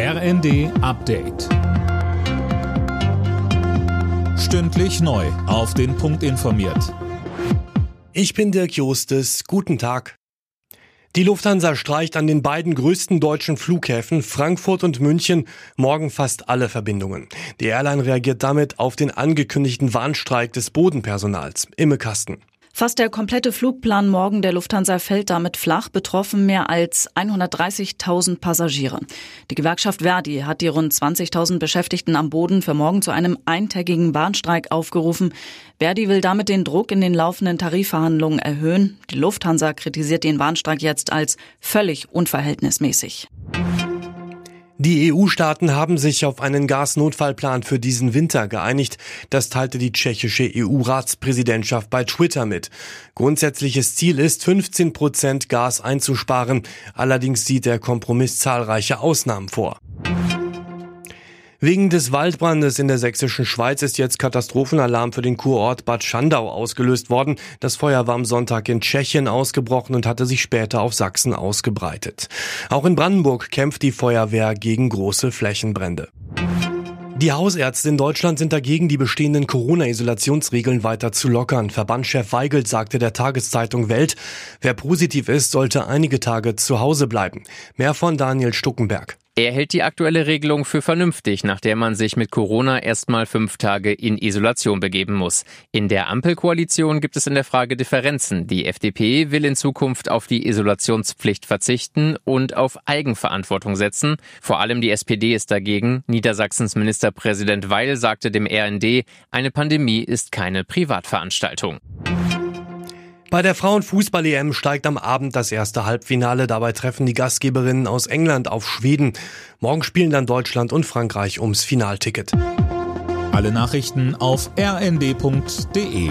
RND Update. Stündlich neu. Auf den Punkt informiert. Ich bin Dirk Jostes. Guten Tag. Die Lufthansa streicht an den beiden größten deutschen Flughäfen Frankfurt und München morgen fast alle Verbindungen. Die Airline reagiert damit auf den angekündigten Warnstreik des Bodenpersonals. Imme Kasten. Fast der komplette Flugplan morgen der Lufthansa fällt damit flach, betroffen mehr als 130.000 Passagiere. Die Gewerkschaft Verdi hat die rund 20.000 Beschäftigten am Boden für morgen zu einem eintägigen Bahnstreik aufgerufen. Verdi will damit den Druck in den laufenden Tarifverhandlungen erhöhen. Die Lufthansa kritisiert den Bahnstreik jetzt als völlig unverhältnismäßig. Die EU-Staaten haben sich auf einen Gasnotfallplan für diesen Winter geeinigt. Das teilte die tschechische EU-Ratspräsidentschaft bei Twitter mit. Grundsätzliches Ziel ist, 15 Prozent Gas einzusparen. Allerdings sieht der Kompromiss zahlreiche Ausnahmen vor. Wegen des Waldbrandes in der sächsischen Schweiz ist jetzt Katastrophenalarm für den Kurort Bad Schandau ausgelöst worden. Das Feuer war am Sonntag in Tschechien ausgebrochen und hatte sich später auf Sachsen ausgebreitet. Auch in Brandenburg kämpft die Feuerwehr gegen große Flächenbrände. Die Hausärzte in Deutschland sind dagegen, die bestehenden Corona-Isolationsregeln weiter zu lockern. Verbandschef Weigelt sagte der Tageszeitung Welt, wer positiv ist, sollte einige Tage zu Hause bleiben. Mehr von Daniel Stuckenberg. Er hält die aktuelle Regelung für vernünftig, nach der man sich mit Corona erstmal fünf Tage in Isolation begeben muss. In der Ampelkoalition gibt es in der Frage Differenzen. Die FDP will in Zukunft auf die Isolationspflicht verzichten und auf Eigenverantwortung setzen. Vor allem die SPD ist dagegen. Niedersachsens Ministerpräsident Weil sagte dem RND, eine Pandemie ist keine Privatveranstaltung. Bei der Frauenfußball-EM steigt am Abend das erste Halbfinale. Dabei treffen die Gastgeberinnen aus England auf Schweden. Morgen spielen dann Deutschland und Frankreich ums Finalticket. Alle Nachrichten auf rnd.de